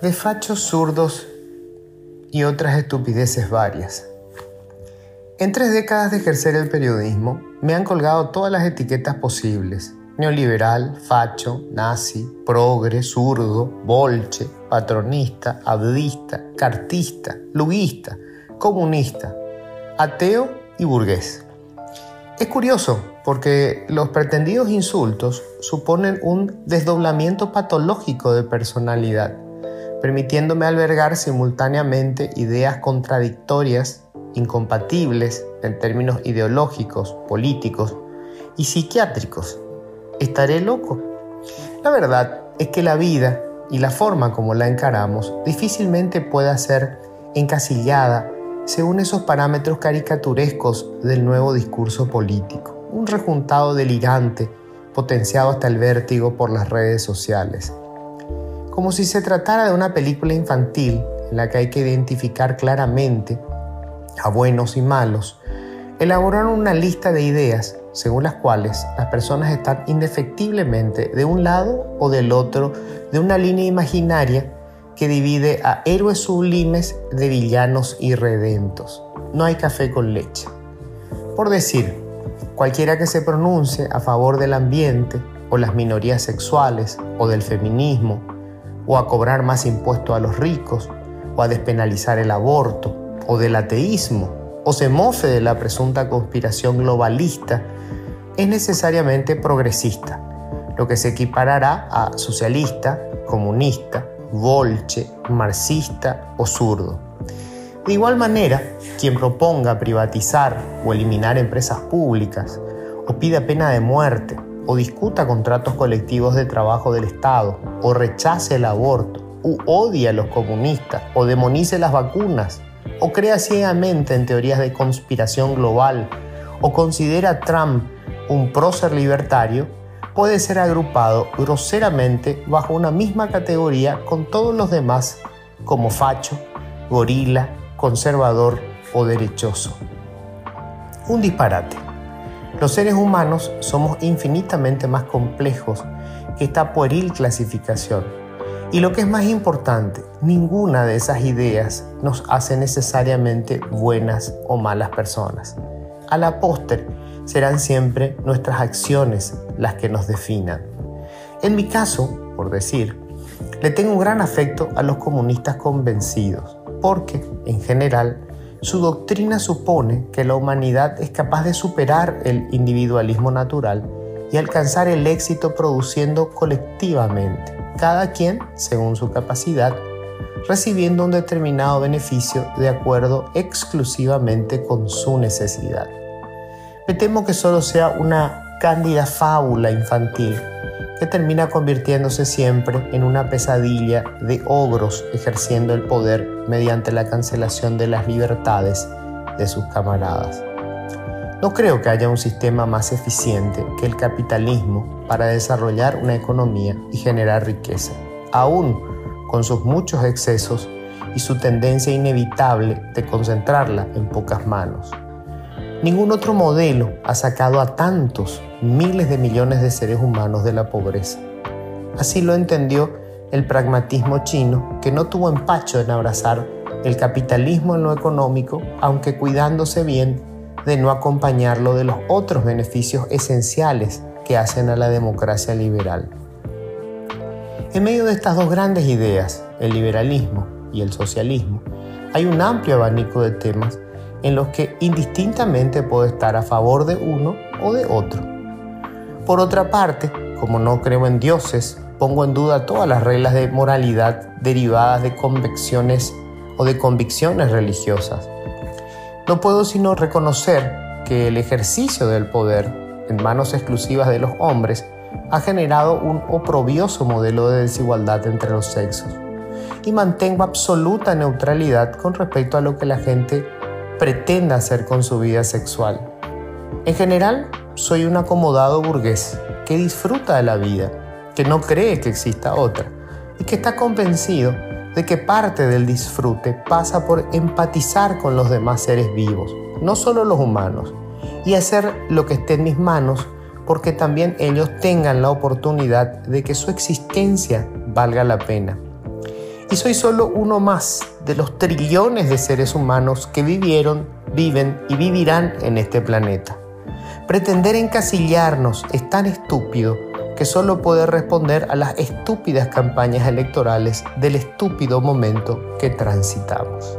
De fachos zurdos y otras estupideces varias. En tres décadas de ejercer el periodismo, me han colgado todas las etiquetas posibles. Neoliberal, facho, nazi, progre, zurdo, bolche, patronista, abdista, cartista, luguista, comunista, ateo y burgués. Es curioso porque los pretendidos insultos suponen un desdoblamiento patológico de personalidad, permitiéndome albergar simultáneamente ideas contradictorias incompatibles en términos ideológicos, políticos y psiquiátricos. ¿Estaré loco? La verdad es que la vida y la forma como la encaramos difícilmente puede ser encasillada según esos parámetros caricaturescos del nuevo discurso político, un rejuntado delirante potenciado hasta el vértigo por las redes sociales. Como si se tratara de una película infantil en la que hay que identificar claramente a buenos y malos, elaboraron una lista de ideas según las cuales las personas están indefectiblemente de un lado o del otro de una línea imaginaria que divide a héroes sublimes de villanos irredentos. No hay café con leche. Por decir, cualquiera que se pronuncie a favor del ambiente o las minorías sexuales o del feminismo, o a cobrar más impuestos a los ricos, o a despenalizar el aborto, o del ateísmo, o se mofe de la presunta conspiración globalista, es necesariamente progresista, lo que se equiparará a socialista, comunista, volche, marxista o zurdo. De igual manera, quien proponga privatizar o eliminar empresas públicas, o pida pena de muerte, o discuta contratos colectivos de trabajo del Estado, o rechace el aborto, u odie a los comunistas, o demonice las vacunas, o crea ciegamente en teorías de conspiración global o considera a Trump un prócer libertario, puede ser agrupado groseramente bajo una misma categoría con todos los demás como facho, gorila, conservador o derechoso. Un disparate. Los seres humanos somos infinitamente más complejos que esta pueril clasificación y lo que es más importante, ninguna de esas ideas nos hace necesariamente buenas o malas personas. A la póster serán siempre nuestras acciones las que nos definan. En mi caso, por decir, le tengo un gran afecto a los comunistas convencidos, porque, en general, su doctrina supone que la humanidad es capaz de superar el individualismo natural y alcanzar el éxito produciendo colectivamente cada quien según su capacidad, recibiendo un determinado beneficio de acuerdo exclusivamente con su necesidad. Me temo que solo sea una cándida fábula infantil que termina convirtiéndose siempre en una pesadilla de ogros ejerciendo el poder mediante la cancelación de las libertades de sus camaradas. No creo que haya un sistema más eficiente que el capitalismo para desarrollar una economía y generar riqueza, aún con sus muchos excesos y su tendencia inevitable de concentrarla en pocas manos. Ningún otro modelo ha sacado a tantos miles de millones de seres humanos de la pobreza. Así lo entendió el pragmatismo chino, que no tuvo empacho en abrazar el capitalismo en lo económico, aunque cuidándose bien de no acompañarlo de los otros beneficios esenciales que hacen a la democracia liberal. En medio de estas dos grandes ideas, el liberalismo y el socialismo, hay un amplio abanico de temas en los que indistintamente puedo estar a favor de uno o de otro. Por otra parte, como no creo en dioses, pongo en duda todas las reglas de moralidad derivadas de convicciones o de convicciones religiosas no puedo sino reconocer que el ejercicio del poder en manos exclusivas de los hombres ha generado un oprobioso modelo de desigualdad entre los sexos y mantengo absoluta neutralidad con respecto a lo que la gente pretenda hacer con su vida sexual. En general, soy un acomodado burgués que disfruta de la vida, que no cree que exista otra y que está convencido de que parte del disfrute pasa por empatizar con los demás seres vivos, no solo los humanos, y hacer lo que esté en mis manos porque también ellos tengan la oportunidad de que su existencia valga la pena. Y soy solo uno más de los trillones de seres humanos que vivieron, viven y vivirán en este planeta. Pretender encasillarnos es tan estúpido que solo puede responder a las estúpidas campañas electorales del estúpido momento que transitamos.